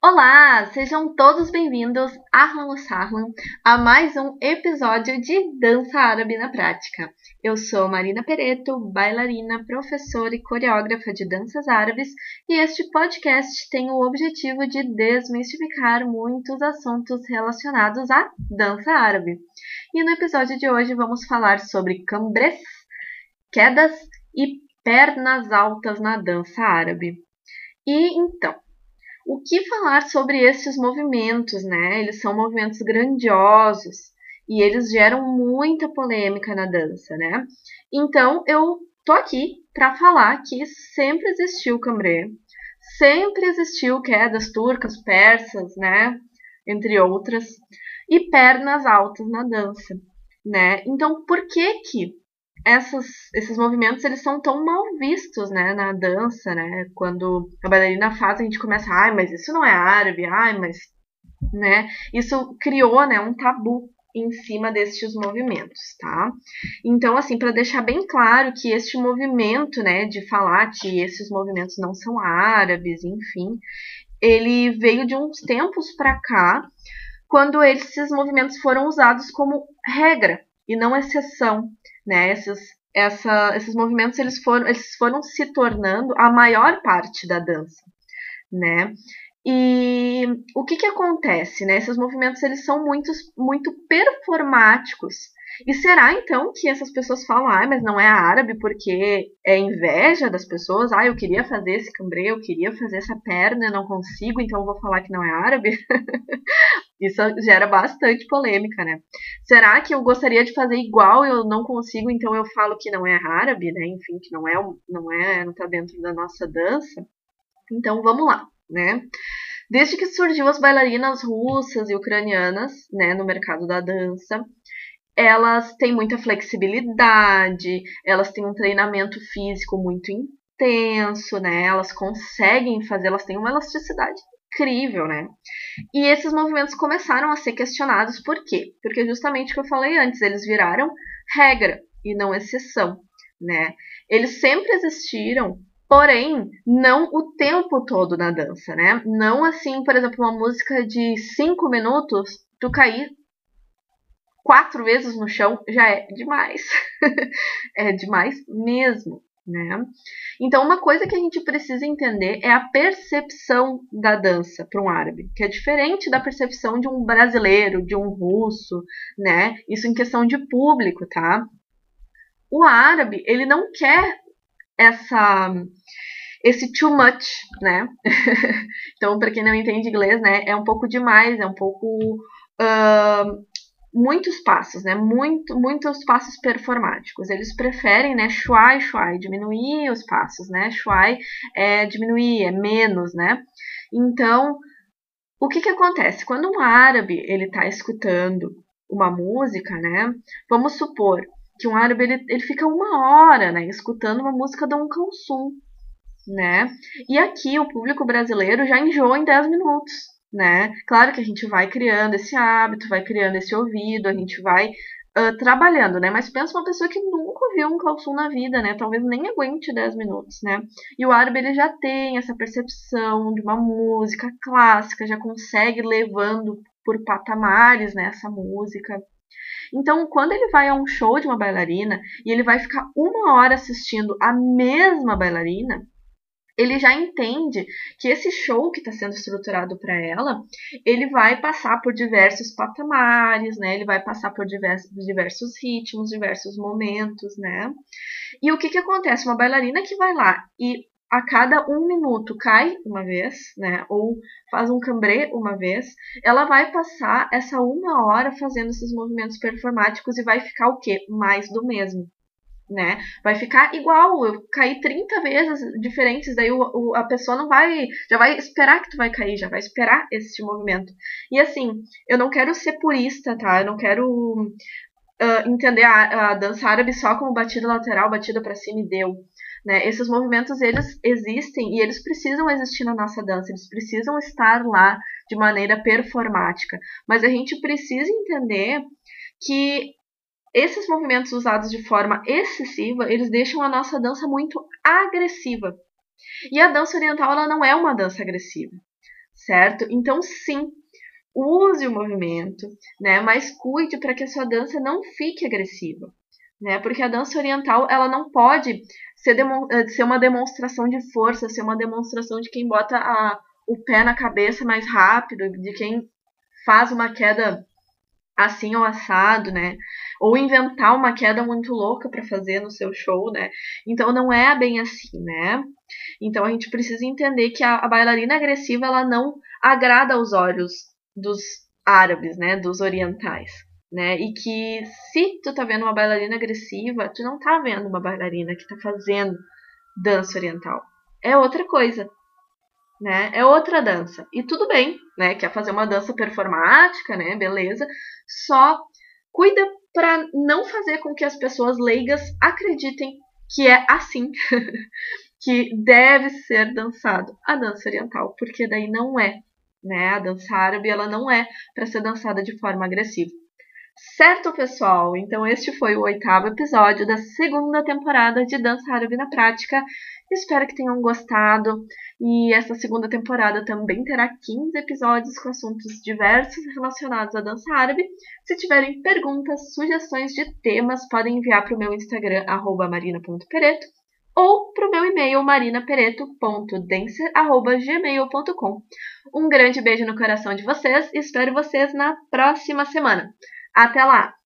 Olá, sejam todos bem-vindos, Ahlan Sahlan, a mais um episódio de Dança Árabe na Prática. Eu sou Marina Pereto, bailarina, professora e coreógrafa de danças árabes, e este podcast tem o objetivo de desmistificar muitos assuntos relacionados à dança árabe. E no episódio de hoje vamos falar sobre cambrés, quedas e pernas altas na dança árabe. E então, o que falar sobre esses movimentos, né? Eles são movimentos grandiosos e eles geram muita polêmica na dança, né? Então eu tô aqui para falar que sempre existiu cambré, sempre existiu quedas turcas, persas, né? Entre outras, e pernas altas na dança, né? Então por que que essas, esses movimentos eles são tão mal vistos, né, na dança, né? Quando a bailarina faz, a gente começa, ai, mas isso não é árabe, ai, mas, né? Isso criou, né, um tabu em cima destes movimentos, tá? Então, assim, para deixar bem claro que este movimento, né, de falar que esses movimentos não são árabes, enfim, ele veio de uns tempos para cá, quando esses movimentos foram usados como regra e não exceção né? Esses, essa, esses movimentos eles foram, eles foram se tornando a maior parte da dança, né? E o que, que acontece, né? Esses movimentos eles são muito, muito performáticos. E será então que essas pessoas falam, ah, mas não é árabe porque é inveja das pessoas? Ah, eu queria fazer esse cambré, eu queria fazer essa perna, eu não consigo, então eu vou falar que não é árabe? Isso gera bastante polêmica, né? Será que eu gostaria de fazer igual, eu não consigo, então eu falo que não é árabe, né? Enfim, que não é, não é, não tá dentro da nossa dança. Então vamos lá, né? Desde que surgiu as bailarinas russas e ucranianas, né, no mercado da dança, elas têm muita flexibilidade, elas têm um treinamento físico muito intenso, né? Elas conseguem fazer, elas têm uma elasticidade incrível, né? E esses movimentos começaram a ser questionados por quê? Porque justamente o que eu falei antes, eles viraram regra e não exceção, né? Eles sempre existiram, porém não o tempo todo na dança, né? Não assim, por exemplo, uma música de cinco minutos, tu cair quatro vezes no chão já é demais. é demais mesmo né? Então, uma coisa que a gente precisa entender é a percepção da dança para um árabe, que é diferente da percepção de um brasileiro, de um russo, né? Isso em questão de público, tá? O árabe, ele não quer essa esse too much, né? então, para quem não entende inglês, né, é um pouco demais, é um pouco uh, muitos passos, né? Muito, muitos passos performáticos. Eles preferem, né? Shuai, shuai, diminuir os passos, né? Shuai é diminuir, é menos, né? Então, o que que acontece? Quando um árabe, ele está escutando uma música, né? Vamos supor que um árabe, ele, ele fica uma hora, né? Escutando uma música de um Kalsum, né? E aqui, o público brasileiro já enjoa em 10 minutos, né? Claro que a gente vai criando esse hábito, vai criando esse ouvido, a gente vai uh, trabalhando, né? Mas pensa uma pessoa que nunca ouviu um calçum na vida, né? Talvez nem aguente 10 minutos, né? E o árabe, ele já tem essa percepção de uma música clássica, já consegue levando por patamares, né, essa música. Então, quando ele vai a um show de uma bailarina e ele vai ficar uma hora assistindo a mesma bailarina, ele já entende que esse show que está sendo estruturado para ela, ele vai passar por diversos patamares, né? Ele vai passar por diversos, diversos ritmos, diversos momentos, né? E o que que acontece? Uma bailarina que vai lá e a cada um minuto cai uma vez, né? Ou faz um cambré uma vez, ela vai passar essa uma hora fazendo esses movimentos performáticos e vai ficar o quê? Mais do mesmo né? Vai ficar igual, eu caí 30 vezes diferentes, daí o, o, a pessoa não vai, já vai esperar que tu vai cair, já vai esperar esse movimento. E assim, eu não quero ser purista, tá? Eu não quero uh, entender a, a, dança árabe só como batida lateral, batida para cima e deu. Né? Esses movimentos, eles existem e eles precisam existir na nossa dança, eles precisam estar lá de maneira performática. Mas a gente precisa entender que esses movimentos usados de forma excessiva, eles deixam a nossa dança muito agressiva. E a dança oriental ela não é uma dança agressiva, certo? Então, sim, use o movimento, né? Mas cuide para que a sua dança não fique agressiva, né? Porque a dança oriental ela não pode ser, eh, ser uma demonstração de força, ser uma demonstração de quem bota a, o pé na cabeça mais rápido, de quem faz uma queda assim ou assado, né? Ou inventar uma queda muito louca para fazer no seu show, né? Então não é bem assim, né? Então a gente precisa entender que a, a bailarina agressiva ela não agrada aos olhos dos árabes, né? Dos orientais, né? E que se tu tá vendo uma bailarina agressiva, tu não tá vendo uma bailarina que tá fazendo dança oriental. É outra coisa, né? É outra dança. E tudo bem, né? Quer fazer uma dança performática, né? Beleza. Só cuida para não fazer com que as pessoas leigas acreditem que é assim que deve ser dançado a dança oriental, porque daí não é, né? A dança árabe ela não é para ser dançada de forma agressiva. Certo, pessoal? Então, este foi o oitavo episódio da segunda temporada de Dança Árabe na Prática. Espero que tenham gostado. E essa segunda temporada também terá 15 episódios com assuntos diversos relacionados à dança árabe. Se tiverem perguntas, sugestões de temas, podem enviar para o meu Instagram, marina.pereto, ou para o meu e-mail, marinapereto.dancer.gmail.com. Um grande beijo no coração de vocês e espero vocês na próxima semana. Até lá!